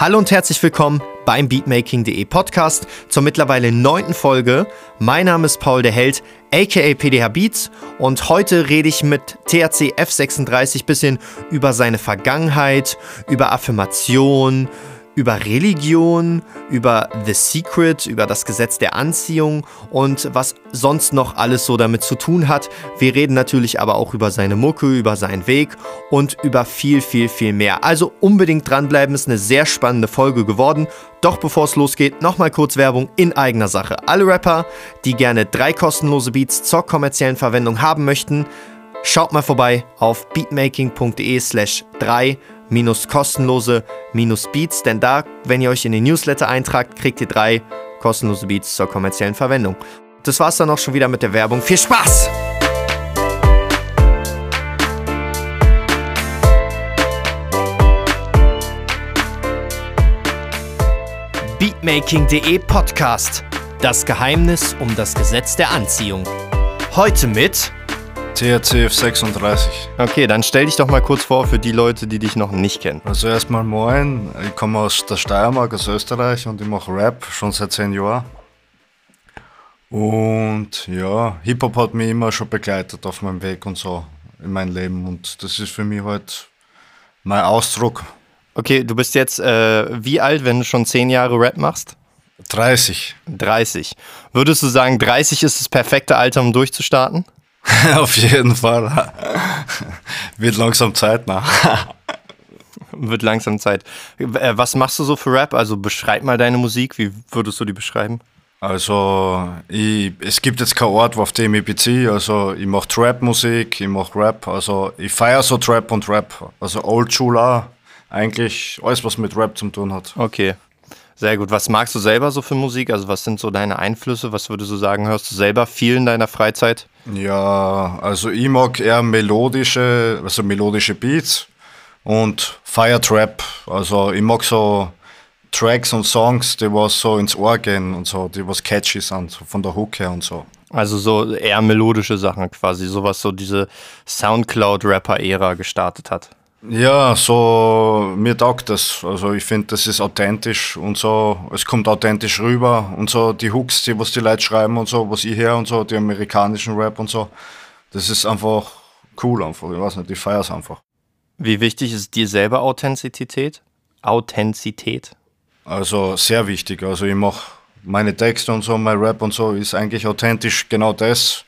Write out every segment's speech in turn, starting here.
Hallo und herzlich willkommen beim Beatmaking.de Podcast zur mittlerweile neunten Folge. Mein Name ist Paul der Held, aka PDH Beats und heute rede ich mit THC F36 bisschen über seine Vergangenheit, über Affirmation, über Religion, über The Secret, über das Gesetz der Anziehung und was sonst noch alles so damit zu tun hat. Wir reden natürlich aber auch über seine Mucke, über seinen Weg und über viel, viel, viel mehr. Also unbedingt dranbleiben, ist eine sehr spannende Folge geworden. Doch bevor es losgeht, nochmal kurz Werbung in eigener Sache. Alle Rapper, die gerne drei kostenlose Beats zur kommerziellen Verwendung haben möchten, schaut mal vorbei auf beatmaking.de slash 3 minus kostenlose minus Beats, denn da, wenn ihr euch in den Newsletter eintragt, kriegt ihr drei kostenlose Beats zur kommerziellen Verwendung. Das war's dann auch schon wieder mit der Werbung. Viel Spaß! Beatmaking.de Podcast. Das Geheimnis um das Gesetz der Anziehung. Heute mit THCF 36. Okay, dann stell dich doch mal kurz vor für die Leute, die dich noch nicht kennen. Also erstmal moin, ich komme aus der Steiermark, aus Österreich und ich mache Rap schon seit zehn Jahren. Und ja, Hip-Hop hat mich immer schon begleitet auf meinem Weg und so in meinem Leben und das ist für mich halt mein Ausdruck. Okay, du bist jetzt äh, wie alt, wenn du schon zehn Jahre Rap machst? 30. 30. Würdest du sagen, 30 ist das perfekte Alter, um durchzustarten? Auf jeden Fall. Wird langsam Zeit nach. Wird langsam Zeit. Äh, was machst du so für Rap? Also beschreib mal deine Musik. Wie würdest du die beschreiben? Also, ich, es gibt jetzt keinen Ort, auf dem ich beziehe. Also, ich mache Trap-Musik, ich mache Rap. Also, ich feiere so Trap und Rap. Also, Old School auch. Eigentlich alles, was mit Rap zu tun hat. Okay. Sehr gut. Was magst du selber so für Musik? Also was sind so deine Einflüsse? Was würdest du sagen, hörst du selber viel in deiner Freizeit? Ja, also ich mag eher melodische, also melodische Beats und Fire Trap. Also ich mag so Tracks und Songs, die was so ins Ohr gehen und so, die was catchy sind, so von der Hook her und so. Also so eher melodische Sachen quasi, sowas so diese Soundcloud-Rapper-Ära gestartet hat. Ja, so mir taugt das. Also ich finde, das ist authentisch und so, es kommt authentisch rüber und so die Hooks, die was die Leute schreiben und so, was ich her und so, die amerikanischen Rap und so, das ist einfach cool einfach. Ich weiß nicht, ich feiere es einfach. Wie wichtig ist dir selber Authentizität? Authentizität? Also sehr wichtig. Also ich mache meine Texte und so, mein Rap und so ist eigentlich authentisch genau das,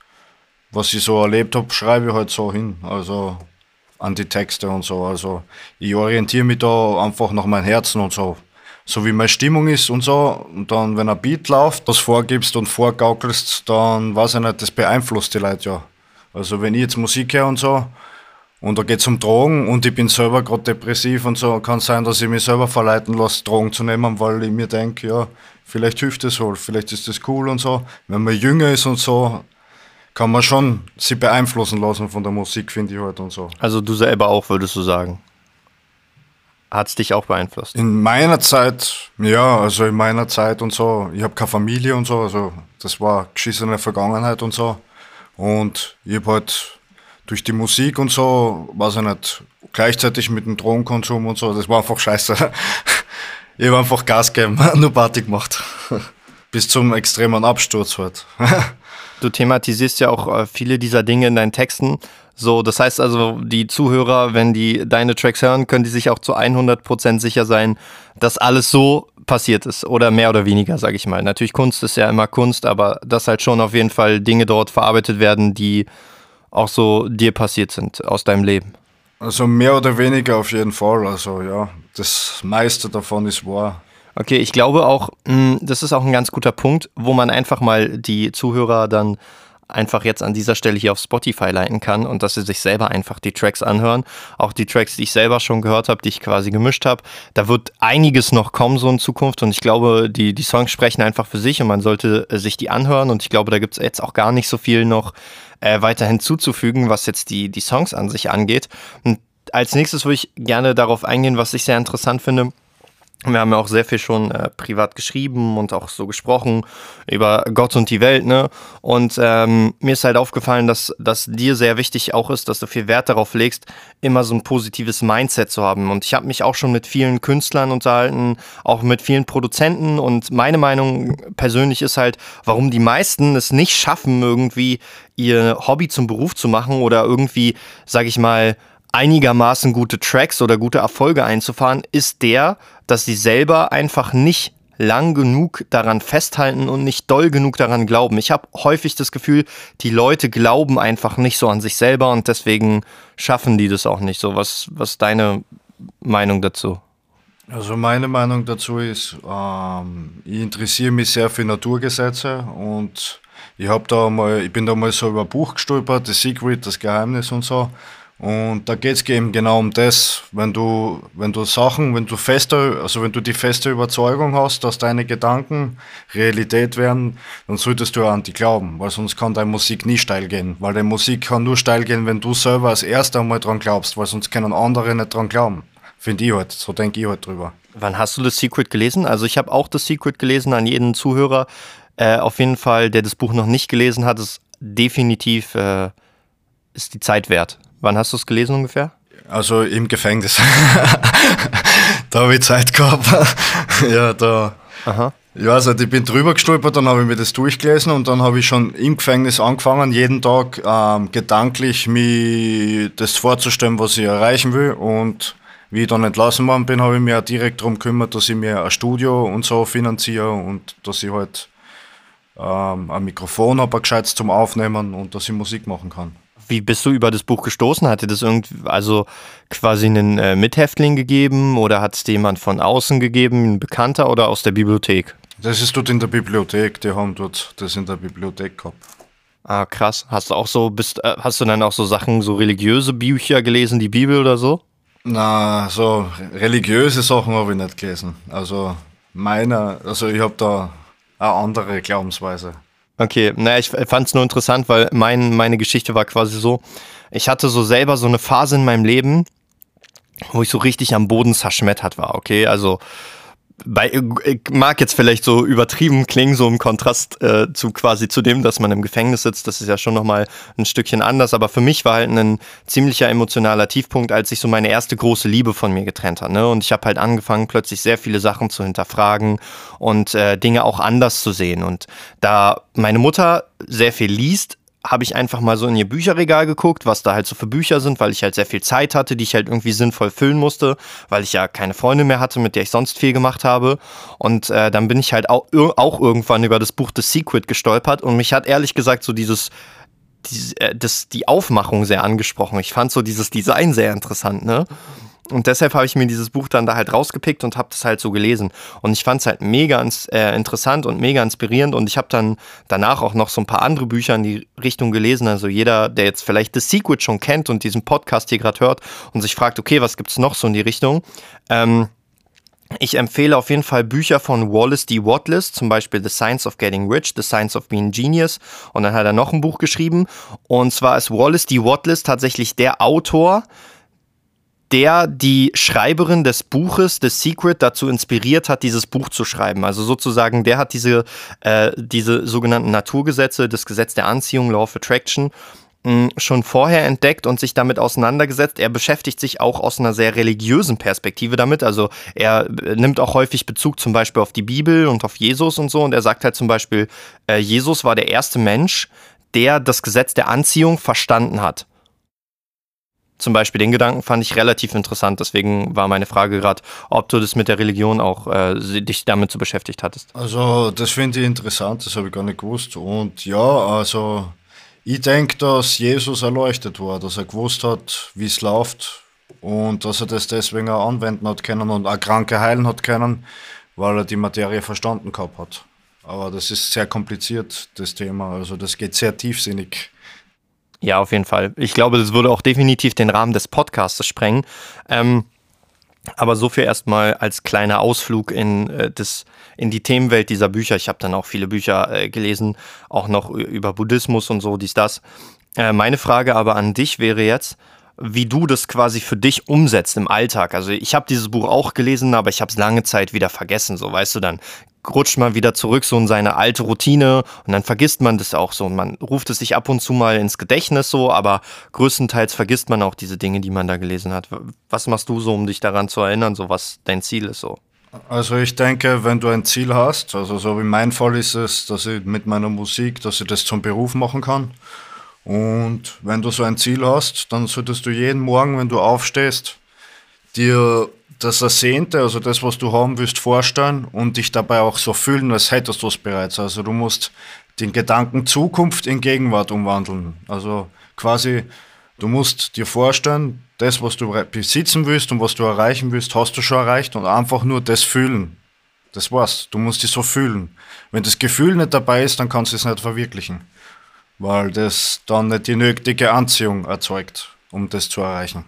was ich so erlebt habe, schreibe ich halt so hin. Also an die Texte und so. Also ich orientiere mich da einfach nach meinem Herzen und so. So wie meine Stimmung ist und so. Und dann, wenn ein Beat läuft, das vorgibst und vorgaukelst, dann weiß ich nicht, das beeinflusst die Leute ja. Also wenn ich jetzt Musik höre und so, und da geht es um Drogen und ich bin selber gerade depressiv und so, kann sein, dass ich mich selber verleiten lasse, Drogen zu nehmen, weil ich mir denke, ja, vielleicht hilft es wohl, vielleicht ist das cool und so. Wenn man jünger ist und so, kann man schon sich beeinflussen lassen von der Musik, finde ich halt und so. Also du selber auch, würdest du sagen? Hat es dich auch beeinflusst? In meiner Zeit, ja, also in meiner Zeit und so, ich habe keine Familie und so, also das war geschissene Vergangenheit und so. Und ich habe halt durch die Musik und so, weiß ich nicht, gleichzeitig mit dem Drogenkonsum und so, das war einfach scheiße. ich habe einfach Gas gegeben, nur Party gemacht. Bis zum extremen Absturz halt. Du thematisierst ja auch äh, viele dieser Dinge in deinen Texten. So, das heißt also, die Zuhörer, wenn die deine Tracks hören, können die sich auch zu 100% sicher sein, dass alles so passiert ist oder mehr oder weniger, sage ich mal. Natürlich Kunst ist ja immer Kunst, aber dass halt schon auf jeden Fall Dinge dort verarbeitet werden, die auch so dir passiert sind aus deinem Leben. Also mehr oder weniger auf jeden Fall. Also ja, das meiste davon ist wahr. Okay, ich glaube auch, hm, das ist auch ein ganz guter Punkt, wo man einfach mal die Zuhörer dann einfach jetzt an dieser Stelle hier auf Spotify leiten kann und dass sie sich selber einfach die Tracks anhören. Auch die Tracks, die ich selber schon gehört habe, die ich quasi gemischt habe. Da wird einiges noch kommen so in Zukunft und ich glaube, die, die Songs sprechen einfach für sich und man sollte äh, sich die anhören und ich glaube, da gibt es jetzt auch gar nicht so viel noch äh, weiter hinzuzufügen, was jetzt die, die Songs an sich angeht. Und als nächstes würde ich gerne darauf eingehen, was ich sehr interessant finde Wir haben ja auch sehr viel schon äh, privat geschrieben und auch so gesprochen über Gott und die Welt, ne? Und ähm, mir ist halt aufgefallen, dass, dass dir sehr wichtig auch ist, dass du viel Wert darauf legst, immer so ein positives Mindset zu haben. Und ich habe mich auch schon mit vielen Künstlern unterhalten, auch mit vielen Produzenten. Und meine Meinung persönlich ist halt, warum die meisten es nicht schaffen, irgendwie ihr Hobby zum Beruf zu machen oder irgendwie, sag ich mal, einigermaßen gute Tracks oder gute Erfolge einzufahren, ist der, dass sie selber einfach nicht lang genug daran festhalten und nicht doll genug daran glauben. Ich habe häufig das Gefühl, die Leute glauben einfach nicht so an sich selber und deswegen schaffen die das auch nicht so. Was, ist deine Meinung dazu? Also meine Meinung dazu ist, ähm, ich interessiere mich sehr für Naturgesetze und ich habe da mal, ich bin da mal so über ein Buch gestolpert, The Secret, das Geheimnis und so. Und da geht es eben genau um das, wenn du, wenn du Sachen, wenn du feste, also wenn du die feste Überzeugung hast, dass deine Gedanken Realität werden, dann solltest du an die glauben, weil sonst kann deine Musik nie steil gehen. Weil deine Musik kann nur steil gehen, wenn du selber als erster einmal dran glaubst, weil sonst können andere nicht dran glauben. Finde ich halt, so denke ich halt drüber. Wann hast du das Secret gelesen? Also ich habe auch das Secret gelesen an jeden Zuhörer. Äh, auf jeden Fall, der das Buch noch nicht gelesen hat, ist definitiv äh, ist die Zeit wert. Wann hast du es gelesen ungefähr? Also im Gefängnis. da habe ich Zeit gehabt. ja, da. Aha. Ja, also ich bin drüber gestolpert, dann habe ich mir das durchgelesen und dann habe ich schon im Gefängnis angefangen, jeden Tag ähm, gedanklich mir das vorzustellen, was ich erreichen will. Und wie ich dann entlassen worden bin, habe ich mich auch direkt darum gekümmert, dass ich mir ein Studio und so finanziere und dass ich halt ähm, ein Mikrofon habe, ein gescheites zum Aufnehmen und dass ich Musik machen kann. Wie bist du über das Buch gestoßen? Hat dir das irgendwie, also quasi einen äh, Mithäftling gegeben oder hat es jemand von außen gegeben, ein Bekannter oder aus der Bibliothek? Das ist dort in der Bibliothek, die haben dort das in der Bibliothek gehabt. Ah, krass. Hast du auch so, bist, äh, hast du dann auch so Sachen, so religiöse Bücher gelesen, die Bibel oder so? Na, so religiöse Sachen habe ich nicht gelesen. Also meiner, also ich habe da eine andere Glaubensweise. Okay, naja, ich fand es nur interessant, weil mein, meine Geschichte war quasi so, ich hatte so selber so eine Phase in meinem Leben, wo ich so richtig am Boden zerschmettert war, okay? Also bei, mag jetzt vielleicht so übertrieben klingen, so im Kontrast äh, zu quasi zu dem, dass man im Gefängnis sitzt. Das ist ja schon nochmal ein Stückchen anders. Aber für mich war halt ein ziemlicher emotionaler Tiefpunkt, als ich so meine erste große Liebe von mir getrennt habe. Ne? Und ich habe halt angefangen, plötzlich sehr viele Sachen zu hinterfragen und äh, Dinge auch anders zu sehen. Und da meine Mutter sehr viel liest, habe ich einfach mal so in ihr Bücherregal geguckt, was da halt so für Bücher sind, weil ich halt sehr viel Zeit hatte, die ich halt irgendwie sinnvoll füllen musste, weil ich ja keine Freunde mehr hatte, mit der ich sonst viel gemacht habe. Und äh, dann bin ich halt auch, auch irgendwann über das Buch The Secret gestolpert und mich hat ehrlich gesagt so dieses die, äh, das, die Aufmachung sehr angesprochen. Ich fand so dieses Design sehr interessant, ne? Und deshalb habe ich mir dieses Buch dann da halt rausgepickt und habe das halt so gelesen. Und ich fand es halt mega äh, interessant und mega inspirierend. Und ich habe dann danach auch noch so ein paar andere Bücher in die Richtung gelesen. Also jeder, der jetzt vielleicht The Secret schon kennt und diesen Podcast hier gerade hört und sich fragt, okay, was gibt es noch so in die Richtung? Ähm, ich empfehle auf jeden Fall Bücher von Wallace D. Watless, zum Beispiel The Science of Getting Rich, The Science of Being Genius. Und dann hat er noch ein Buch geschrieben. Und zwar ist Wallace D. Watless tatsächlich der Autor, der die Schreiberin des Buches The Secret dazu inspiriert hat, dieses Buch zu schreiben. Also sozusagen, der hat diese, äh, diese sogenannten Naturgesetze, das Gesetz der Anziehung, Law of Attraction, mh, schon vorher entdeckt und sich damit auseinandergesetzt. Er beschäftigt sich auch aus einer sehr religiösen Perspektive damit. Also er äh, nimmt auch häufig Bezug zum Beispiel auf die Bibel und auf Jesus und so. Und er sagt halt zum Beispiel, äh, Jesus war der erste Mensch, der das Gesetz der Anziehung verstanden hat zum Beispiel den Gedanken fand ich relativ interessant. Deswegen war meine Frage gerade, ob du das mit der Religion auch äh, dich damit so beschäftigt hattest. Also das finde ich interessant, das habe ich gar nicht gewusst. Und ja, also ich denke, dass Jesus erleuchtet war, dass er gewusst hat, wie es läuft und dass er das deswegen auch anwenden hat können und auch Kranke heilen hat können, weil er die Materie verstanden gehabt hat. Aber das ist sehr kompliziert, das Thema. Also das geht sehr tiefsinnig. Ja, auf jeden Fall. Ich glaube, das würde auch definitiv den Rahmen des Podcasts sprengen. Ähm, aber so viel erstmal als kleiner Ausflug in, äh, das, in die Themenwelt dieser Bücher. Ich habe dann auch viele Bücher äh, gelesen, auch noch über Buddhismus und so, dies, das. Äh, meine Frage aber an dich wäre jetzt, wie du das quasi für dich umsetzt im Alltag. Also ich habe dieses Buch auch gelesen, aber ich habe es lange Zeit wieder vergessen. So, weißt du, dann rutscht man wieder zurück so in seine alte Routine und dann vergisst man das auch so. Und man ruft es sich ab und zu mal ins Gedächtnis so, aber größtenteils vergisst man auch diese Dinge, die man da gelesen hat. Was machst du so, um dich daran zu erinnern, so was dein Ziel ist so? Also ich denke, wenn du ein Ziel hast, also so wie mein Fall ist es, dass ich mit meiner Musik, dass ich das zum Beruf machen kann. Und wenn du so ein Ziel hast, dann solltest du jeden Morgen, wenn du aufstehst, dir das Ersehnte, also das, was du haben willst, vorstellen und dich dabei auch so fühlen, als hättest du es bereits. Also du musst den Gedanken Zukunft in Gegenwart umwandeln. Also quasi, du musst dir vorstellen, das, was du besitzen willst und was du erreichen willst, hast du schon erreicht und einfach nur das fühlen. Das war's. Du musst dich so fühlen. Wenn das Gefühl nicht dabei ist, dann kannst du es nicht verwirklichen. Weil das dann nicht die nötige Anziehung erzeugt, um das zu erreichen.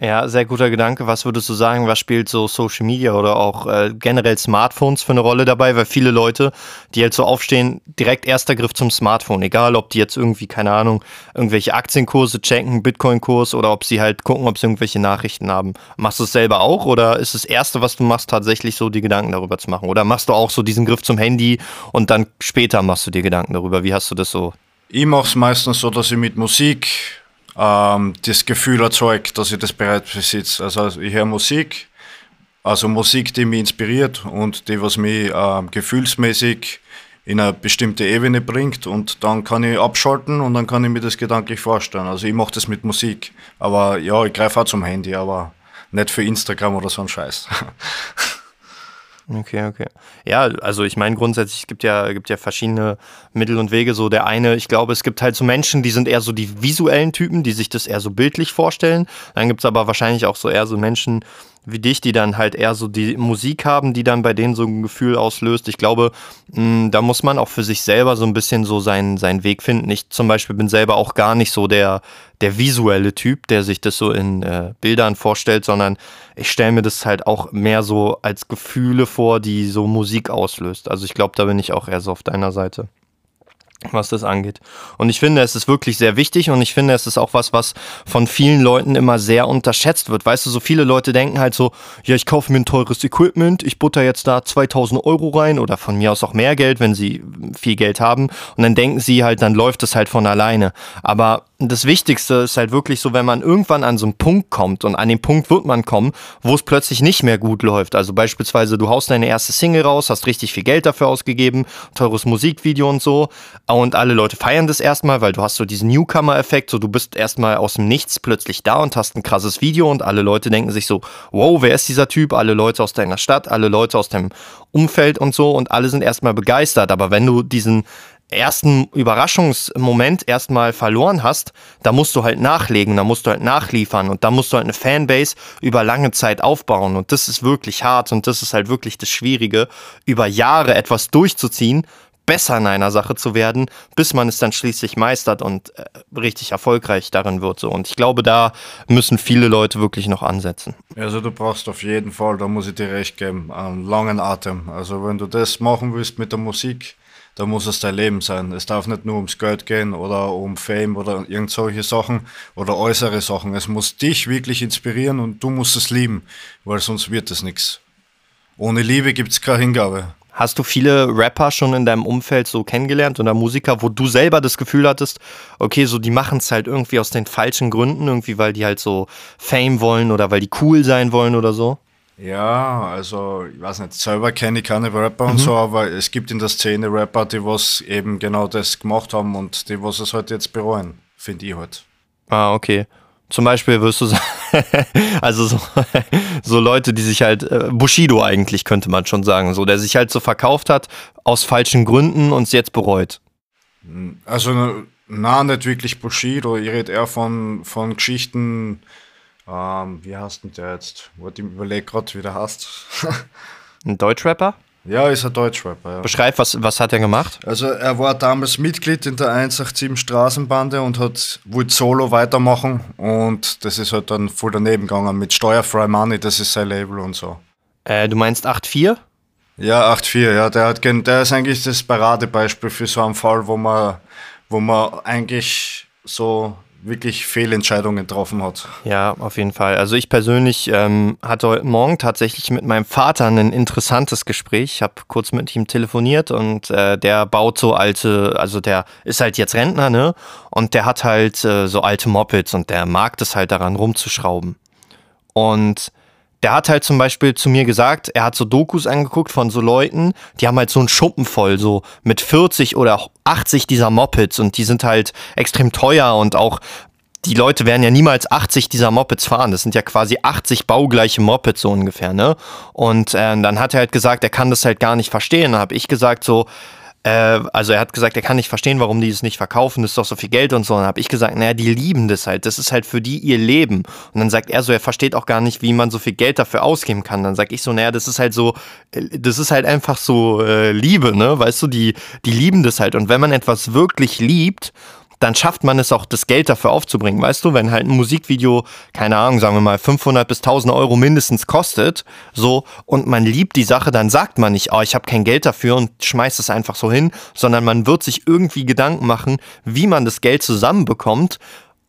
Ja, sehr guter Gedanke. Was würdest du sagen, was spielt so Social Media oder auch äh, generell Smartphones für eine Rolle dabei? Weil viele Leute, die halt so aufstehen, direkt erster Griff zum Smartphone. Egal, ob die jetzt irgendwie, keine Ahnung, irgendwelche Aktienkurse checken, Bitcoin-Kurs oder ob sie halt gucken, ob sie irgendwelche Nachrichten haben. Machst du es selber auch oder ist das Erste, was du machst, tatsächlich so die Gedanken darüber zu machen? Oder machst du auch so diesen Griff zum Handy und dann später machst du dir Gedanken darüber? Wie hast du das so? Ich mache es meistens so, dass ich mit Musik ähm, das Gefühl erzeugt, dass ich das bereits besitze. Also ich höre Musik, also Musik, die mich inspiriert und die, was mich ähm, gefühlsmäßig in eine bestimmte Ebene bringt und dann kann ich abschalten und dann kann ich mir das gedanklich vorstellen. Also ich mache das mit Musik, aber ja, ich greife auch zum Handy, aber nicht für Instagram oder so ein Scheiß. Okay, okay. Ja, also ich meine grundsätzlich, es gibt ja, gibt ja verschiedene Mittel und Wege. So der eine, ich glaube, es gibt halt so Menschen, die sind eher so die visuellen Typen, die sich das eher so bildlich vorstellen. Dann gibt es aber wahrscheinlich auch so eher so Menschen, wie dich, die dann halt eher so die Musik haben, die dann bei denen so ein Gefühl auslöst. Ich glaube, mh, mm, da muss man auch für sich selber so ein bisschen so seinen, seinen Weg finden. Ich zum Beispiel bin selber auch gar nicht so der, der visuelle Typ, der sich das so in äh, Bildern vorstellt, sondern ich stelle mir das halt auch mehr so als Gefühle vor, die so Musik auslöst. Also ich glaube, da bin ich auch eher so auf deiner Seite was das angeht. Und ich finde, es ist wirklich sehr wichtig und ich finde, es ist auch was, was von vielen Leuten immer sehr unterschätzt wird. Weißt du, so viele Leute denken halt so, ja, ich kaufe mir ein teures Equipment, ich butter jetzt da 2000 Euro rein oder von mir aus auch mehr Geld, wenn sie viel Geld haben. Und dann denken sie halt, dann läuft es halt von alleine. Aber das Wichtigste ist halt wirklich so, wenn man irgendwann an so einen Punkt kommt und an den Punkt wird man kommen, wo es plötzlich nicht mehr gut läuft. Also beispielsweise, du haust deine erste Single raus, hast richtig viel Geld dafür ausgegeben, teures Musikvideo und so. Und alle Leute feiern das erstmal, weil du hast so diesen Newcomer-Effekt, so du bist erstmal aus dem Nichts plötzlich da und hast ein krasses Video und alle Leute denken sich so, wow, wer ist dieser Typ? Alle Leute aus deiner Stadt, alle Leute aus deinem Umfeld und so und alle sind erstmal begeistert. Aber wenn du diesen ersten Überraschungsmoment erstmal verloren hast, da musst du halt nachlegen, da musst du halt nachliefern und da musst du halt eine Fanbase über lange Zeit aufbauen und das ist wirklich hart und das ist halt wirklich das Schwierige, über Jahre etwas durchzuziehen, besser in einer Sache zu werden, bis man es dann schließlich meistert und äh, richtig erfolgreich darin wird. So. Und ich glaube, da müssen viele Leute wirklich noch ansetzen. Also du brauchst auf jeden Fall, da muss ich dir recht geben, einen langen Atem. Also wenn du das machen willst mit der Musik, da muss es dein Leben sein. Es darf nicht nur ums Geld gehen oder um Fame oder irgend solche Sachen oder äußere Sachen. Es muss dich wirklich inspirieren und du musst es lieben, weil sonst wird es nichts. Ohne Liebe gibt es keine Hingabe. Hast du viele Rapper schon in deinem Umfeld so kennengelernt oder Musiker, wo du selber das Gefühl hattest, okay, so die machen es halt irgendwie aus den falschen Gründen, irgendwie weil die halt so Fame wollen oder weil die cool sein wollen oder so? Ja, also ich weiß nicht, selber kenne ich keine Rapper mhm. und so, aber es gibt in der Szene Rapper, die was eben genau das gemacht haben und die was es halt jetzt bereuen, finde ich halt. Ah, okay. Zum Beispiel wirst du sagen, also so, so, Leute, die sich halt, äh, Bushido eigentlich könnte man schon sagen, so, der sich halt so verkauft hat aus falschen Gründen und es jetzt bereut. Also, na, nicht wirklich Bushido, ich rede eher von, von Geschichten, ähm, wie heißt denn der jetzt? Ich überlege gerade, wie der heißt. Ein Deutschrapper? Ja, ist ein Deutschrapper. Ja. Beschreib, was, was hat er gemacht? Also er war damals Mitglied in der 187 Straßenbande und hat wollte solo weitermachen und das ist halt dann voll daneben gegangen mit Steuerfrei Money, das ist sein Label und so. Äh, du meinst 8.4? Ja, 8.4, ja. Der, hat, der ist eigentlich das Paradebeispiel für so einen Fall, wo man, wo man eigentlich so wirklich Fehlentscheidungen getroffen hat. Ja, auf jeden Fall. Also ich persönlich ähm, hatte heute Morgen tatsächlich mit meinem Vater ein interessantes Gespräch. Ich habe kurz mit ihm telefoniert und äh, der baut so alte, also der ist halt jetzt Rentner, ne? Und der hat halt äh, so alte Mopeds und der mag es halt daran rumzuschrauben. Und der hat halt zum Beispiel zu mir gesagt, er hat so Dokus angeguckt von so Leuten, die haben halt so einen Schuppen voll, so mit 40 oder 80 dieser Mopeds und die sind halt extrem teuer und auch die Leute werden ja niemals 80 dieser Mopeds fahren. Das sind ja quasi 80 baugleiche Mopeds so ungefähr, ne? Und äh, dann hat er halt gesagt, er kann das halt gar nicht verstehen. Dann habe ich gesagt so, äh, also er hat gesagt, er kann nicht verstehen, warum die es nicht verkaufen, das ist doch so viel Geld und so. Und dann habe ich gesagt, naja, die lieben das halt, das ist halt für die ihr Leben. Und dann sagt er so, er versteht auch gar nicht, wie man so viel Geld dafür ausgeben kann. Dann sag ich so, naja, das ist halt so, äh, das ist halt einfach so äh, Liebe, ne? Weißt du, die, die lieben das halt. Und wenn man etwas wirklich liebt dann schafft man es auch, das Geld dafür aufzubringen. Weißt du, wenn halt ein Musikvideo, keine Ahnung, sagen wir mal 500 bis 1000 Euro mindestens kostet, so, und man liebt die Sache, dann sagt man nicht, oh, ich habe kein Geld dafür und schmeißt es einfach so hin, sondern man wird sich irgendwie Gedanken machen, wie man das Geld zusammenbekommt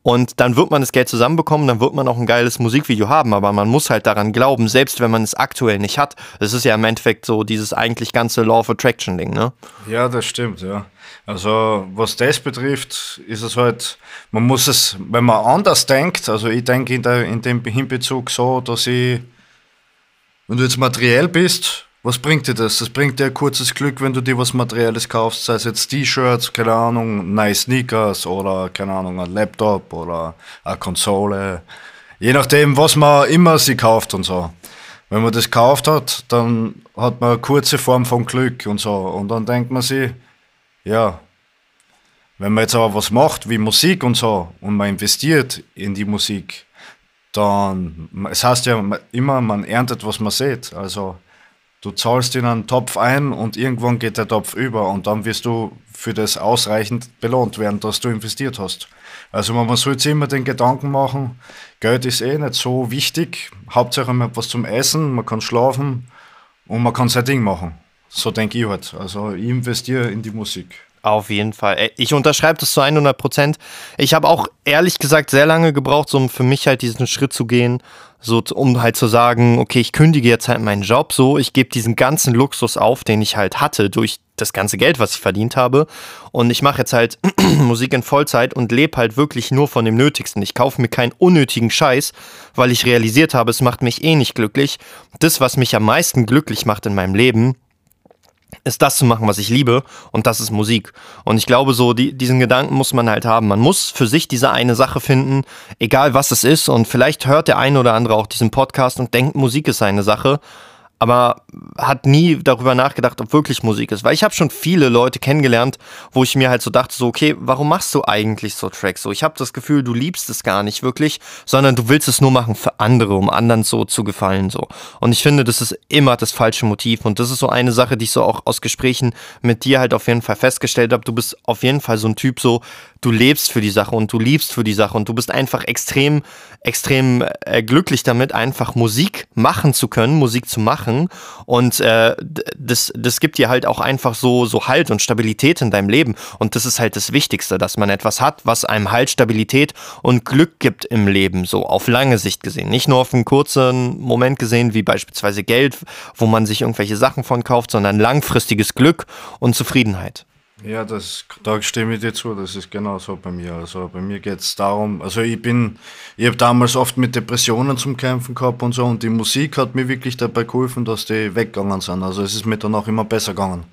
und dann wird man das Geld zusammenbekommen, dann wird man auch ein geiles Musikvideo haben, aber man muss halt daran glauben, selbst wenn man es aktuell nicht hat. Das ist ja im Endeffekt so dieses eigentlich ganze Law of Attraction Ding, ne? Ja, das stimmt, ja. Also was das betrifft, ist es halt, man muss es, wenn man anders denkt, also ich denke in, in dem Hinbezug so, dass ich, wenn du jetzt materiell bist, was bringt dir das? Das bringt dir ein kurzes Glück, wenn du dir was Materielles kaufst, sei es jetzt T-Shirts, keine Ahnung, nice Sneakers oder keine Ahnung, ein Laptop oder eine Konsole. Je nachdem, was man immer sie kauft und so. Wenn man das gekauft hat, dann hat man eine kurze Form von Glück und so. Und dann denkt man sich, ja, wenn man jetzt aber was macht wie Musik und so und man investiert in die Musik, dann, es heißt ja immer, man erntet, was man sieht. Also du zahlst in einen Topf ein und irgendwann geht der Topf über und dann wirst du für das ausreichend belohnt werden, dass du investiert hast. Also man muss sich immer den Gedanken machen, Geld ist eh nicht so wichtig, Hauptsache man hat was zum Essen, man kann schlafen und man kann sein Ding machen. So denke ich halt. Also ich investiere in die Musik. Auf jeden Fall. Ich unterschreibe das zu 100 Prozent. Ich habe auch ehrlich gesagt sehr lange gebraucht, um für mich halt diesen Schritt zu gehen, so um halt zu sagen, okay, ich kündige jetzt halt meinen Job, so ich gebe diesen ganzen Luxus auf, den ich halt hatte durch das ganze Geld, was ich verdient habe, und ich mache jetzt halt Musik in Vollzeit und lebe halt wirklich nur von dem Nötigsten. Ich kaufe mir keinen unnötigen Scheiß, weil ich realisiert habe, es macht mich eh nicht glücklich. Das, was mich am meisten glücklich macht in meinem Leben, ist das zu machen, was ich liebe und das ist Musik. Und ich glaube, so die, diesen Gedanken muss man halt haben. Man muss für sich diese eine Sache finden, egal was es ist. Und vielleicht hört der eine oder andere auch diesen Podcast und denkt, Musik ist seine Sache aber hat nie darüber nachgedacht, ob wirklich Musik ist. Weil ich habe schon viele Leute kennengelernt, wo ich mir halt so dachte, so, okay, warum machst du eigentlich so Tracks? So, ich habe das Gefühl, du liebst es gar nicht wirklich, sondern du willst es nur machen für andere, um anderen so zu gefallen. so. Und ich finde, das ist immer das falsche Motiv. Und das ist so eine Sache, die ich so auch aus Gesprächen mit dir halt auf jeden Fall festgestellt habe. Du bist auf jeden Fall so ein Typ, so, du lebst für die Sache und du liebst für die Sache und du bist einfach extrem, extrem äh, glücklich damit, einfach Musik machen zu können, Musik zu machen. Und äh, das, das gibt dir halt auch einfach so, so Halt und Stabilität in deinem Leben. Und das ist halt das Wichtigste, dass man etwas hat, was einem Halt, Stabilität und Glück gibt im Leben, so auf lange Sicht gesehen. Nicht nur auf einen kurzen Moment gesehen, wie beispielsweise Geld, wo man sich irgendwelche Sachen von kauft, sondern langfristiges Glück und Zufriedenheit. Ja, das, da stimme ich dir zu, das ist genau so bei mir. Also bei mir geht es darum, also ich bin, ich habe damals oft mit Depressionen zum Kämpfen gehabt und so und die Musik hat mir wirklich dabei geholfen, dass die weggegangen sind. Also es ist mir dann auch immer besser gegangen.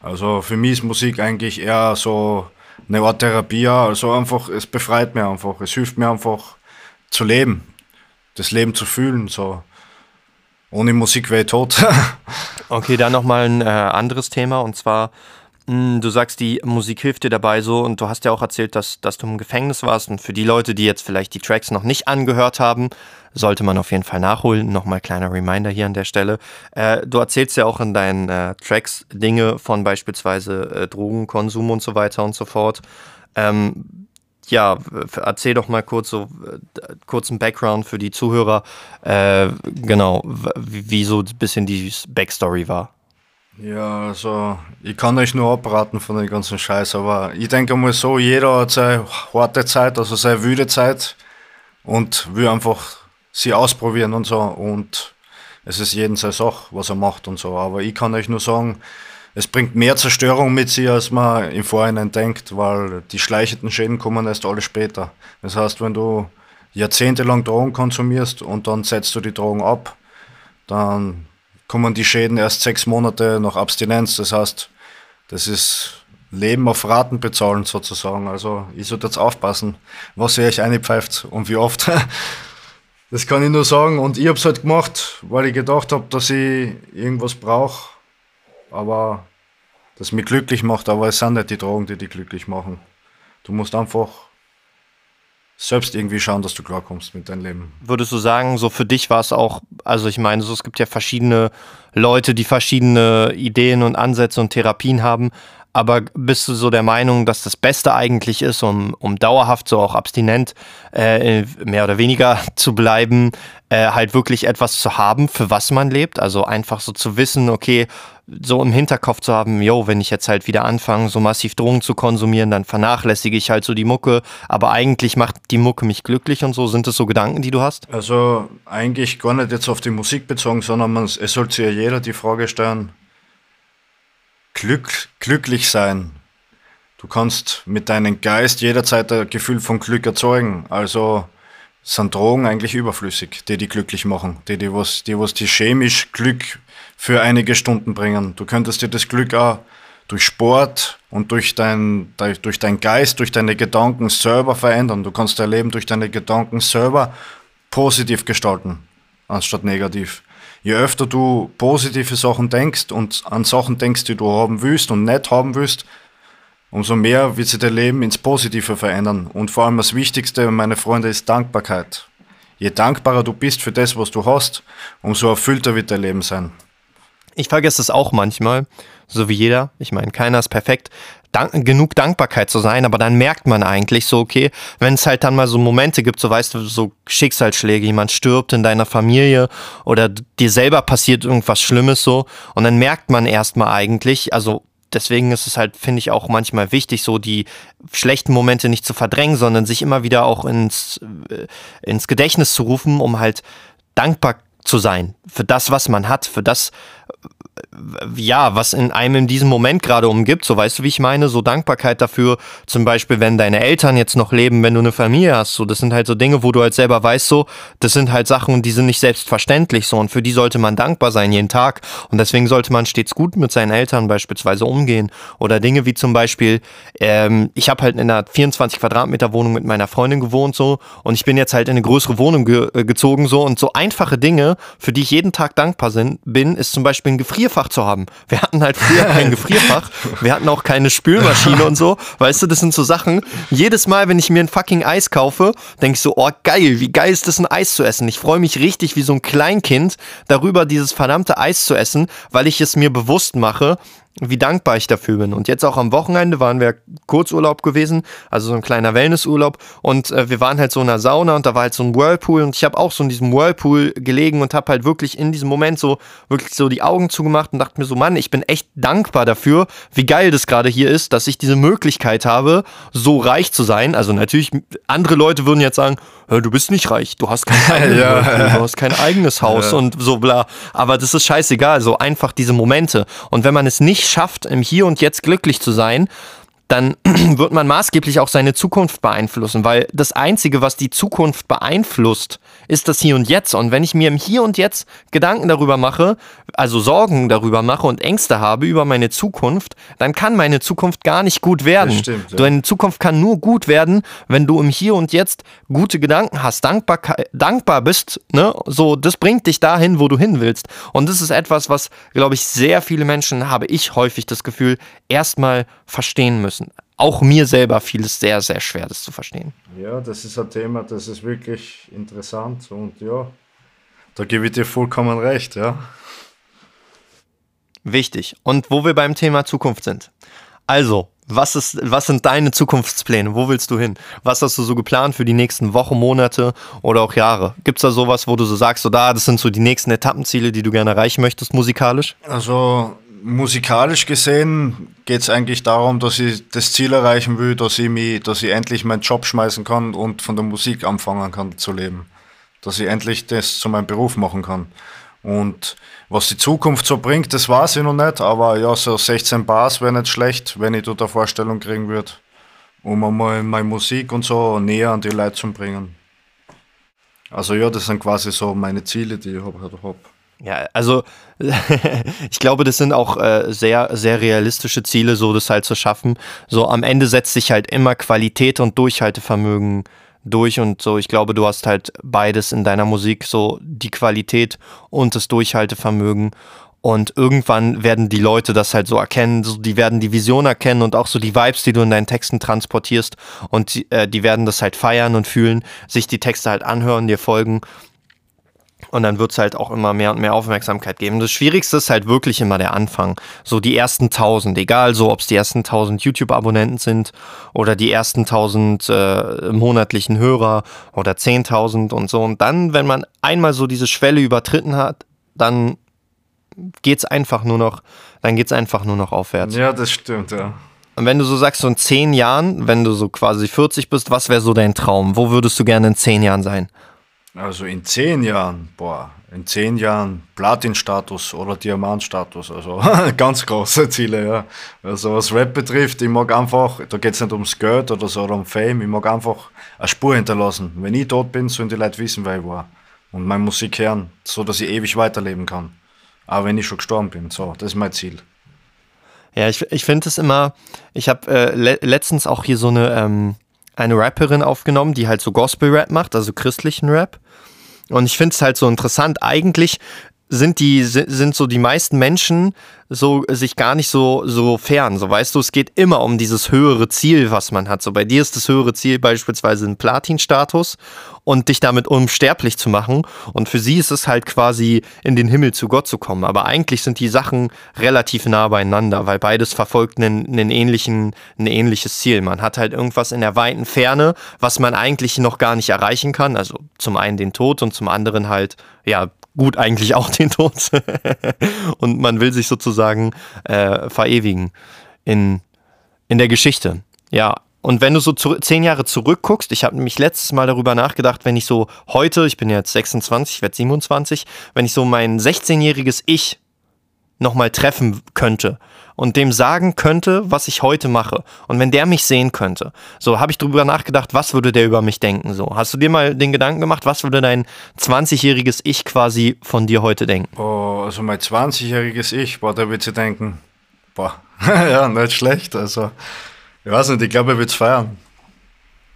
Also für mich ist Musik eigentlich eher so eine Art Therapie, also einfach, es befreit mir einfach, es hilft mir einfach zu leben, das Leben zu fühlen, so. Ohne Musik wäre ich tot. okay, dann nochmal ein äh, anderes Thema und zwar du sagst, die Musik hilft dir dabei so und du hast ja auch erzählt, dass, dass du im Gefängnis warst und für die Leute, die jetzt vielleicht die Tracks noch nicht angehört haben, sollte man auf jeden Fall nachholen. Nochmal kleiner Reminder hier an der Stelle. Äh, du erzählst ja auch in deinen äh, Tracks Dinge von beispielsweise äh, Drogenkonsum und so weiter und so fort. Ähm, ja, erzähl doch mal kurz so äh, kurzen Background für die Zuhörer. Äh, genau, wie so ein bisschen die Backstory war. Ja, also ich kann euch nur abraten von dem ganzen Scheiß, aber ich denke mal so, jeder hat seine harte Zeit, also seine wüde Zeit und will einfach sie ausprobieren und so und es ist jeden seine Sache, was er macht und so, aber ich kann euch nur sagen, es bringt mehr Zerstörung mit sich, als man im Vorhinein denkt, weil die schleichenden Schäden kommen erst alle später. Das heißt, wenn du jahrzehntelang Drogen konsumierst und dann setzt du die Drogen ab, dann kommen die Schäden erst sechs Monate nach Abstinenz. Das heißt, das ist Leben auf Raten bezahlen sozusagen. Also ich sollte jetzt aufpassen, was ihr euch einpfeift und wie oft. Das kann ich nur sagen. Und ich habe es halt gemacht, weil ich gedacht habe, dass ich irgendwas brauche. Aber das mich glücklich macht. Aber es sind nicht die Drogen, die dich glücklich machen. Du musst einfach selbst irgendwie schauen, dass du klarkommst mit deinem Leben. Würdest du sagen, so für dich war es auch, also ich meine, so, es gibt ja verschiedene Leute, die verschiedene Ideen und Ansätze und Therapien haben, aber bist du so der Meinung, dass das Beste eigentlich ist, um, um dauerhaft so auch abstinent äh, mehr oder weniger zu bleiben, äh, halt wirklich etwas zu haben, für was man lebt? Also einfach so zu wissen, okay, so im Hinterkopf zu haben, yo, wenn ich jetzt halt wieder anfange, so massiv Drogen zu konsumieren, dann vernachlässige ich halt so die Mucke, aber eigentlich macht die Mucke mich glücklich und so. Sind das so Gedanken, die du hast? Also eigentlich gar nicht jetzt auf die Musik bezogen, sondern man, es sollte ja jeder die Frage stellen, Glück, glücklich sein. Du kannst mit deinem Geist jederzeit ein Gefühl von Glück erzeugen. Also sind Drogen eigentlich überflüssig, die die glücklich machen, die die was, die was die chemisch Glück für einige Stunden bringen. Du könntest dir das Glück auch durch Sport und durch dein, durch dein Geist, durch deine Gedanken selber verändern. Du kannst dein Leben durch deine Gedanken selber positiv gestalten, anstatt negativ je öfter du positive Sachen denkst und an Sachen denkst, die du haben willst und nicht haben willst, umso mehr wird sich dein Leben ins Positive verändern. Und vor allem das Wichtigste, meine Freunde, ist Dankbarkeit. Je dankbarer du bist für das, was du hast, umso erfüllter wird dein Leben sein. Ich vergesse es auch manchmal, so wie jeder. Ich meine, keiner ist perfekt dank, genug Dankbarkeit zu sein, aber dann merkt man eigentlich so, okay, wenn es halt dann mal so Momente gibt, so weißt du, so Schicksalsschläge, jemand stirbt in deiner Familie oder dir selber passiert irgendwas Schlimmes so und dann merkt man erstmal eigentlich, also deswegen ist es halt, finde ich, auch manchmal wichtig, so die schlechten Momente nicht zu verdrängen, sondern sich immer wieder auch ins, äh, ins Gedächtnis zu rufen, um halt dankbar zu sein. Für das, was man hat, für das, ja, was in einem in diesem Moment gerade umgibt, so weißt du, wie ich meine, so Dankbarkeit dafür, zum Beispiel, wenn deine Eltern jetzt noch leben, wenn du eine Familie hast, so, das sind halt so Dinge, wo du halt selber weißt, so, das sind halt Sachen, die sind nicht selbstverständlich, so, und für die sollte man dankbar sein, jeden Tag, und deswegen sollte man stets gut mit seinen Eltern beispielsweise umgehen, oder Dinge wie zum Beispiel, ähm, ich habe halt in einer 24 Quadratmeter Wohnung mit meiner Freundin gewohnt, so, und ich bin jetzt halt in eine größere Wohnung ge äh, gezogen, so, und so einfache Dinge, für die ich jeden Tag dankbar sind, bin, ist zum Beispiel ein Gefrierfach zu haben. Wir hatten halt früher kein Gefrierfach. Wir hatten auch keine Spülmaschine und so. Weißt du, das sind so Sachen. Jedes Mal, wenn ich mir ein fucking Eis kaufe, denke ich so, oh geil, wie geil ist das, ein Eis zu essen. Ich freue mich richtig wie so ein Kleinkind darüber, dieses verdammte Eis zu essen, weil ich es mir bewusst mache, wie dankbar ich dafür bin. Und jetzt auch am Wochenende waren wir Kurzurlaub gewesen, also so ein kleiner Wellnessurlaub. Und äh, wir waren halt so in einer Sauna und da war halt so ein Whirlpool. Und ich habe auch so in diesem Whirlpool gelegen und habe halt wirklich in diesem Moment so wirklich so die Augen zugemacht und dachte mir so, Mann, ich bin echt dankbar dafür, wie geil das gerade hier ist, dass ich diese Möglichkeit habe, so reich zu sein. Also natürlich, andere Leute würden jetzt sagen, du bist nicht reich, du hast kein, eigenes, ja. du hast kein eigenes Haus ja. und so bla. Aber das ist scheißegal, so einfach diese Momente. Und wenn man es nicht schafft, im Hier und Jetzt glücklich zu sein, dann wird man maßgeblich auch seine Zukunft beeinflussen, weil das Einzige, was die Zukunft beeinflusst, ist das Hier und Jetzt. Und wenn ich mir im Hier und Jetzt Gedanken darüber mache, also Sorgen darüber mache und Ängste habe über meine Zukunft, dann kann meine Zukunft gar nicht gut werden. Stimmt, ja. Deine Zukunft kann nur gut werden, wenn du im Hier und Jetzt gute Gedanken hast, dankbar, dankbar bist. Ne? So, das bringt dich dahin, wo du hin willst. Und das ist etwas, was, glaube ich, sehr viele Menschen, habe ich häufig das Gefühl, erstmal verstehen müssen. Auch mir selber fiel es sehr, sehr schwer, das zu verstehen. Ja, das ist ein Thema, das ist wirklich interessant und ja, da gebe ich dir vollkommen recht, ja. Wichtig. Und wo wir beim Thema Zukunft sind. Also, was, ist, was sind deine Zukunftspläne? Wo willst du hin? Was hast du so geplant für die nächsten Wochen, Monate oder auch Jahre? Gibt es da sowas, wo du so sagst, so da, das sind so die nächsten Etappenziele, die du gerne erreichen möchtest musikalisch? Also musikalisch gesehen geht es eigentlich darum, dass ich das Ziel erreichen will, dass ich, mich, dass ich endlich meinen Job schmeißen kann und von der Musik anfangen kann zu leben. Dass ich endlich das zu meinem Beruf machen kann. Und was die Zukunft so bringt, das weiß ich noch nicht, aber ja, so 16 Bars wäre nicht schlecht, wenn ich dort eine Vorstellung kriegen würde, um einmal meine Musik und so näher an die Leute zu bringen. Also ja, das sind quasi so meine Ziele, die ich habe. Hab. Ja, also ich glaube, das sind auch äh, sehr, sehr realistische Ziele, so das halt zu schaffen. So am Ende setzt sich halt immer Qualität und Durchhaltevermögen durch und so. Ich glaube, du hast halt beides in deiner Musik, so die Qualität und das Durchhaltevermögen. Und irgendwann werden die Leute das halt so erkennen, so, die werden die Vision erkennen und auch so die Vibes, die du in deinen Texten transportierst. Und äh, die werden das halt feiern und fühlen, sich die Texte halt anhören, dir folgen. Und dann wird es halt auch immer mehr und mehr Aufmerksamkeit geben. Das Schwierigste ist halt wirklich immer der Anfang. So die ersten tausend, egal so, ob es die ersten tausend YouTube-Abonnenten sind oder die ersten tausend äh, monatlichen Hörer oder zehntausend und so. Und dann, wenn man einmal so diese Schwelle übertritten hat, dann geht es einfach nur noch, dann geht es einfach nur noch aufwärts. Ja, das stimmt, ja. Und wenn du so sagst, so in zehn Jahren, wenn du so quasi 40 bist, was wäre so dein Traum? Wo würdest du gerne in zehn Jahren sein? Also in zehn Jahren, boah, in zehn Jahren Platin-Status oder Diamant-Status, also ganz große Ziele, ja. Also was Rap betrifft, ich mag einfach, da geht es nicht ums Geld oder so oder um Fame, ich mag einfach eine Spur hinterlassen. Wenn ich tot bin, sollen die Leute wissen, wer ich war. Und meine Musik hören, so dass ich ewig weiterleben kann. Auch wenn ich schon gestorben bin, so, das ist mein Ziel. Ja, ich, ich finde es immer, ich habe äh, le letztens auch hier so eine, ähm, eine Rapperin aufgenommen, die halt so Gospel-Rap macht, also christlichen Rap. Und ich finde es halt so interessant. Eigentlich sind die sind so die meisten Menschen so sich gar nicht so so fern. So weißt du es geht immer um dieses höhere Ziel was man hat. So bei dir ist das höhere Ziel beispielsweise ein Platin Status und dich damit unsterblich zu machen. Und für sie ist es halt quasi in den Himmel zu Gott zu kommen. Aber eigentlich sind die Sachen relativ nah beieinander weil beides verfolgt einen, einen ähnlichen ein ähnliches Ziel. Man hat halt irgendwas in der weiten Ferne was man eigentlich noch gar nicht erreichen kann. Also zum einen den Tod und zum anderen halt ja gut eigentlich auch den Tod. und man will sich sozusagen äh, verewigen in, in der Geschichte. Ja, und wenn du so zu, zehn Jahre zurückguckst, ich habe nämlich letztes Mal darüber nachgedacht, wenn ich so heute, ich bin jetzt 26, ich werde 27, wenn ich so mein 16-jähriges Ich nochmal treffen könnte und dem sagen könnte, was ich heute mache. Und wenn der mich sehen könnte, so habe ich darüber nachgedacht, was würde der über mich denken? So, hast du dir mal den Gedanken gemacht, was würde dein 20-jähriges Ich quasi von dir heute denken? Oh, also mein 20-jähriges Ich, boah, der wird sich denken, boah, ja, nicht schlecht. Also, ich weiß nicht, ich glaube, er wird es feiern.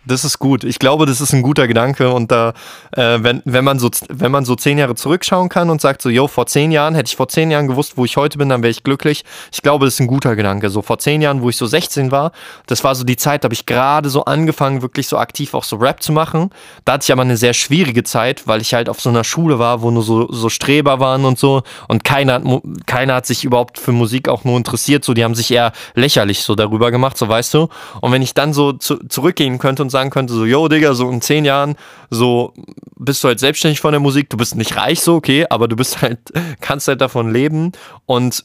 Das ist gut. Ich glaube, das ist ein guter Gedanke. Und da, äh, wenn, wenn, man so, wenn man so zehn Jahre zurückschauen kann und sagt so, yo, vor zehn Jahren, hätte ich vor zehn Jahren gewusst, wo ich heute bin, dann wäre ich glücklich. Ich glaube, das ist ein guter Gedanke. So vor zehn Jahren, wo ich so 16 war, das war so die Zeit, da habe ich gerade so angefangen, wirklich so aktiv auch so Rap zu machen. Da hatte ich aber eine sehr schwierige Zeit, weil ich halt auf so einer Schule war, wo nur so, so Streber waren und so. Und keiner keiner hat sich überhaupt für Musik auch nur interessiert. So, die haben sich eher lächerlich so darüber gemacht, so weißt du. Und wenn ich dann so zu, zurückgehen könnte und sagen könnte, so, yo, Digga, so in zehn Jahren, so bist du halt selbstständig von der Musik, du bist nicht reich so, okay, aber du bist halt, kannst halt davon leben und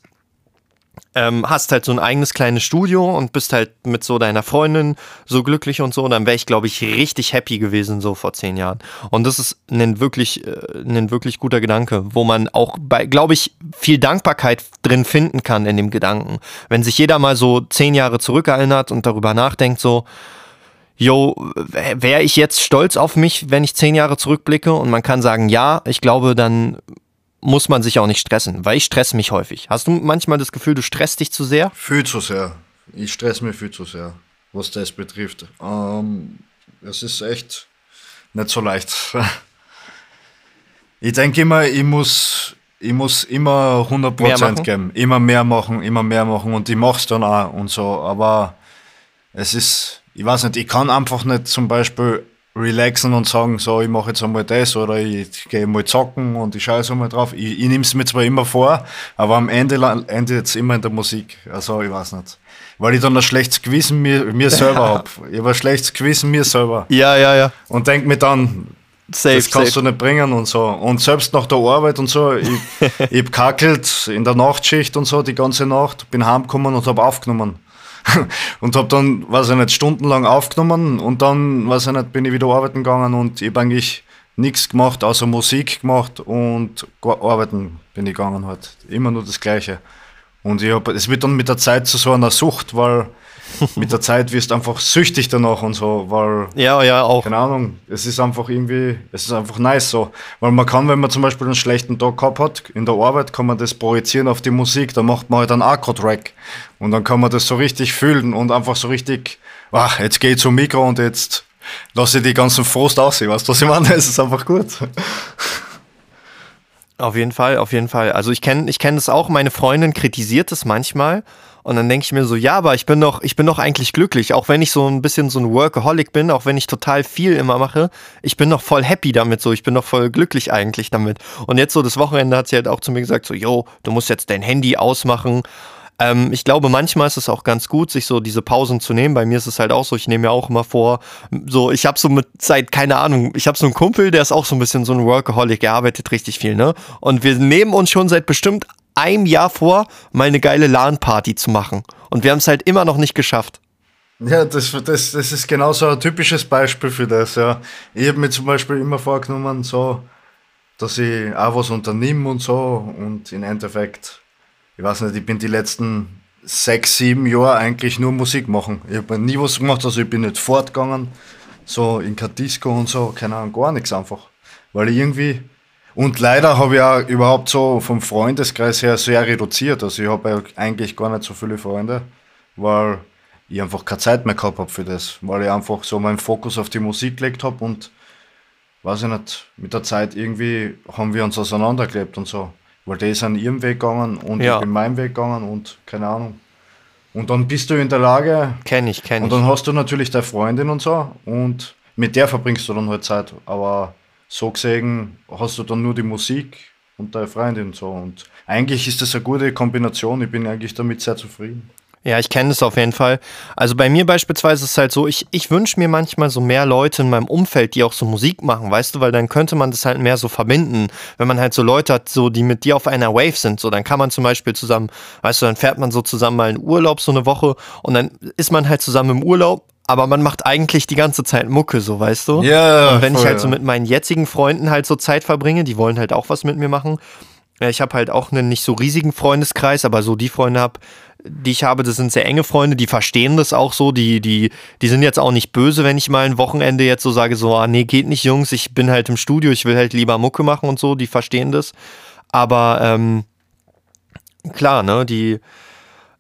ähm, hast halt so ein eigenes kleines Studio und bist halt mit so deiner Freundin so glücklich und so, dann wäre ich, glaube ich, richtig happy gewesen so vor zehn Jahren. Und das ist ein wirklich, äh, ein wirklich guter Gedanke, wo man auch bei, glaube ich, viel Dankbarkeit drin finden kann in dem Gedanken. Wenn sich jeder mal so zehn Jahre zurückerinnert und darüber nachdenkt, so, yo, wäre ich jetzt stolz auf mich, wenn ich zehn Jahre zurückblicke? Und man kann sagen, ja, ich glaube, dann muss man sich auch nicht stressen, weil ich stresse mich häufig. Hast du manchmal das Gefühl, du stresst dich zu sehr? Viel zu sehr. Ich stress mich viel zu sehr, was das betrifft. Ähm, es ist echt nicht so leicht. ich denke immer, ich muss, ich muss immer 100% geben, immer mehr machen, immer mehr machen und ich mache es dann auch und so. Aber es ist ich weiß nicht, ich kann einfach nicht zum Beispiel relaxen und sagen, so, ich mache jetzt einmal das oder ich gehe mal zocken und ich schaue jetzt einmal drauf. Ich, ich nehme es mir zwar immer vor, aber am Ende endet es immer in der Musik. Also, ich weiß nicht. Weil ich dann ein schlechtes Gewissen mir, mir selber habe. Ich habe ein schlechtes Gewissen mir selber. Ja, ja, ja. Und denke mir dann, safe, das kannst safe. du nicht bringen und so. Und selbst nach der Arbeit und so, ich, ich hab kackelt in der Nachtschicht und so die ganze Nacht, bin heimgekommen und hab aufgenommen. und hab dann, weiß ich nicht, stundenlang aufgenommen und dann, weiß ich nicht, bin ich wieder arbeiten gegangen und ich hab eigentlich nichts gemacht, außer Musik gemacht und arbeiten bin ich gegangen halt. Immer nur das Gleiche. Und ich hab, es wird dann mit der Zeit zu so einer Sucht, weil mit der Zeit wirst du einfach süchtig danach und so, weil. Ja, ja, auch. Keine Ahnung, es ist einfach irgendwie, es ist einfach nice so. Weil man kann, wenn man zum Beispiel einen schlechten Tag gehabt hat, in der Arbeit kann man das projizieren auf die Musik, da macht man halt einen Akku-Track. Und dann kann man das so richtig fühlen und einfach so richtig, ach, jetzt geh ich zum Mikro und jetzt lasse ich die ganzen Frost aussehen, weißt du, was ich meine? Es ist einfach gut. Auf jeden Fall, auf jeden Fall. Also ich kenne ich kenn das auch, meine Freundin kritisiert es manchmal und dann denke ich mir so, ja, aber ich bin doch, ich bin doch eigentlich glücklich, auch wenn ich so ein bisschen so ein Workaholic bin, auch wenn ich total viel immer mache, ich bin doch voll happy damit so, ich bin doch voll glücklich eigentlich damit. Und jetzt so das Wochenende hat sie halt auch zu mir gesagt, so, yo, du musst jetzt dein Handy ausmachen. Ähm, ich glaube, manchmal ist es auch ganz gut, sich so diese Pausen zu nehmen. Bei mir ist es halt auch so, ich nehme mir auch immer vor, so, ich habe so mit seit, keine Ahnung, ich habe so einen Kumpel, der ist auch so ein bisschen so ein Workaholic, er arbeitet richtig viel, ne? Und wir nehmen uns schon seit bestimmt einem Jahr vor, mal eine geile LAN-Party zu machen. Und wir haben es halt immer noch nicht geschafft. Ja, das, das, das ist genau so ein typisches Beispiel für das, ja. Ich habe mir zum Beispiel immer vorgenommen, so, dass ich auch was unternehme und so und im Endeffekt, ich weiß nicht, ich bin die letzten sechs, sieben Jahre eigentlich nur Musik machen. Ich habe nie was gemacht, also ich bin nicht fortgegangen, so in kein Disco und so, keine Ahnung, gar nichts einfach. Weil ich irgendwie, und leider habe ich auch überhaupt so vom Freundeskreis her sehr reduziert. Also ich habe eigentlich gar nicht so viele Freunde, weil ich einfach keine Zeit mehr gehabt habe für das. Weil ich einfach so meinen Fokus auf die Musik gelegt habe und weiß ich nicht, mit der Zeit irgendwie haben wir uns auseinandergelebt und so. Weil die sind ihrem Weg gegangen und ja. ich bin meinem Weg gegangen und keine Ahnung. Und dann bist du in der Lage. Kenn ich, kenn ich. Und dann hast du natürlich deine Freundin und so und mit der verbringst du dann halt Zeit. Aber so gesehen hast du dann nur die Musik und deine Freundin so. Und eigentlich ist das eine gute Kombination. Ich bin eigentlich damit sehr zufrieden. Ja, ich kenne das auf jeden Fall. Also bei mir beispielsweise ist es halt so, ich, ich wünsche mir manchmal so mehr Leute in meinem Umfeld, die auch so Musik machen, weißt du, weil dann könnte man das halt mehr so verbinden. Wenn man halt so Leute hat, so die mit dir auf einer Wave sind, so dann kann man zum Beispiel zusammen, weißt du, dann fährt man so zusammen mal in Urlaub so eine Woche und dann ist man halt zusammen im Urlaub, aber man macht eigentlich die ganze Zeit Mucke, so weißt du? Ja. Und wenn ich halt so mit meinen jetzigen Freunden halt so Zeit verbringe, die wollen halt auch was mit mir machen. Ja, ich habe halt auch einen nicht so riesigen Freundeskreis, aber so die Freunde hab, die ich habe, das sind sehr enge Freunde, die verstehen das auch so, die, die, die sind jetzt auch nicht böse, wenn ich mal ein Wochenende jetzt so sage, so, ah nee, geht nicht, Jungs, ich bin halt im Studio, ich will halt lieber Mucke machen und so, die verstehen das. Aber ähm, klar, ne, die,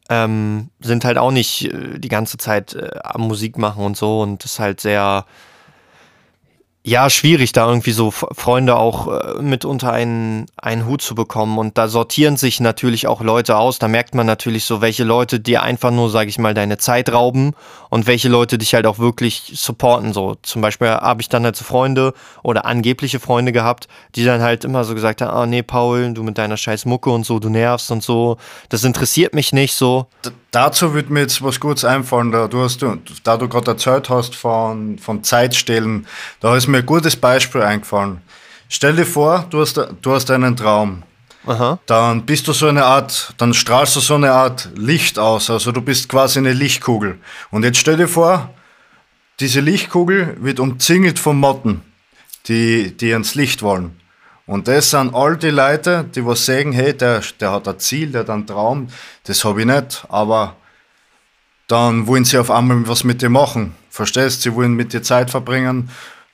ähm, sind halt auch nicht äh, die ganze Zeit äh, am Musik machen und so und das ist halt sehr, ja, schwierig, da irgendwie so Freunde auch äh, mit unter einen, einen Hut zu bekommen. Und da sortieren sich natürlich auch Leute aus. Da merkt man natürlich so, welche Leute dir einfach nur, sag ich mal, deine Zeit rauben und welche Leute dich halt auch wirklich supporten. So zum Beispiel habe ich dann halt so Freunde oder angebliche Freunde gehabt, die dann halt immer so gesagt haben, ah nee, Paul, du mit deiner scheiß Mucke und so, du nervst und so. Das interessiert mich nicht so. D dazu würde mir jetzt was Gutes einfallen. Da du, hast, da du gerade erzählt hast von, von Zeitstellen, da ist mir ein gutes Beispiel eingefallen. Stell dir vor, du hast, du hast einen Traum. Aha. Dann bist du so eine Art, dann strahlst du so eine Art Licht aus. Also du bist quasi eine Lichtkugel. Und jetzt stell dir vor, diese Lichtkugel wird umzingelt von Motten, die, die ans Licht wollen. Und das sind all die Leute, die was sagen, hey, der, der hat ein Ziel, der hat einen Traum, das habe ich nicht, aber dann wollen sie auf einmal was mit dir machen. Verstehst? Sie wollen mit dir Zeit verbringen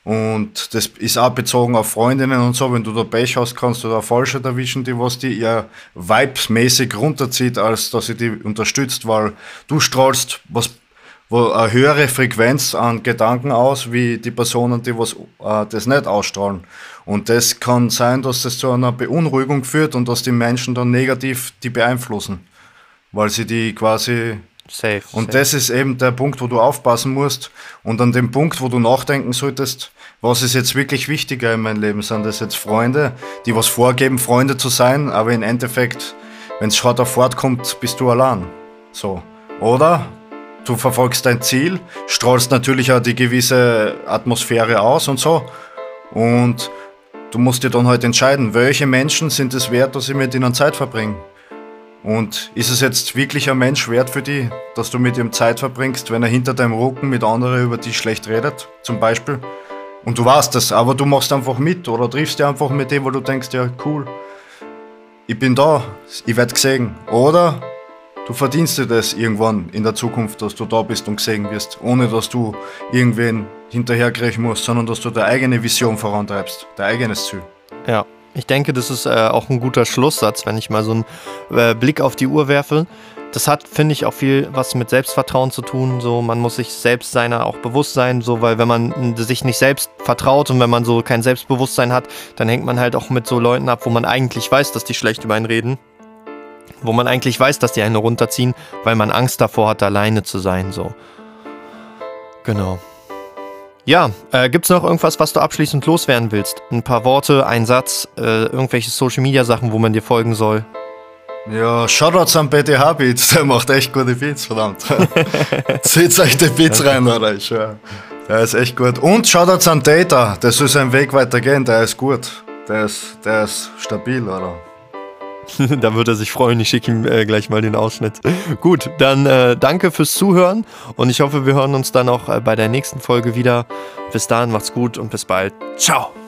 und das ist auch bezogen auf Freundinnen und so. Wenn du da Pech hast, kannst du da falscher erwischen, die was die eher vibesmäßig runterzieht, als dass sie die unterstützt, weil du strahlst was wo eine höhere Frequenz an Gedanken aus, wie die Personen, die was äh, das nicht ausstrahlen. Und das kann sein, dass das zu einer Beunruhigung führt und dass die Menschen dann negativ die beeinflussen, weil sie die quasi Safe. Und safe. das ist eben der Punkt, wo du aufpassen musst. Und an dem Punkt, wo du nachdenken solltest, was ist jetzt wirklich wichtiger in meinem Leben? Sind das jetzt Freunde, die was vorgeben, Freunde zu sein, aber im Endeffekt, wenn es hart auf Fahrt kommt, bist du allein. So. Oder du verfolgst dein Ziel, strahlst natürlich auch die gewisse Atmosphäre aus und so. Und du musst dir dann halt entscheiden, welche Menschen sind es wert, dass ich mit ihnen Zeit verbringe. Und ist es jetzt wirklich ein Mensch wert für dich, dass du mit ihm Zeit verbringst, wenn er hinter deinem Rücken mit anderen über dich schlecht redet, zum Beispiel? Und du weißt das, aber du machst einfach mit oder triffst dich einfach mit dem, wo du denkst, ja cool, ich bin da, ich werde gesehen. Oder du verdienst dir das irgendwann in der Zukunft, dass du da bist und gesehen wirst, ohne dass du irgendwen hinterherkriegen musst, sondern dass du deine eigene Vision vorantreibst, dein eigenes Ziel. Ja, ich denke, das ist äh, auch ein guter Schlusssatz, wenn ich mal so einen äh, Blick auf die Uhr werfe. Das hat, finde ich, auch viel was mit Selbstvertrauen zu tun. So, man muss sich selbst seiner auch bewusst sein, so, weil wenn man sich nicht selbst vertraut und wenn man so kein Selbstbewusstsein hat, dann hängt man halt auch mit so Leuten ab, wo man eigentlich weiß, dass die schlecht über einen reden. Wo man eigentlich weiß, dass die einen runterziehen, weil man Angst davor hat, alleine zu sein. So. Genau. Ja, äh, es noch irgendwas, was du abschließend loswerden willst? Ein paar Worte, ein Satz, äh, irgendwelche Social Media Sachen, wo man dir folgen soll? Ja, Shoutouts an BTH Beats, der macht echt gute Beats, verdammt. Zieht euch die Beats rein, oder? Ich schwör. Der ist echt gut. Und Shoutouts an Data, der soll seinen Weg weitergehen, der ist gut. Der ist, der ist stabil, oder? da würde er sich freuen. Ich schicke ihm äh, gleich mal den Ausschnitt. Gut, dann äh, danke fürs Zuhören und ich hoffe, wir hören uns dann auch äh, bei der nächsten Folge wieder. Bis dahin, macht's gut und bis bald. Ciao!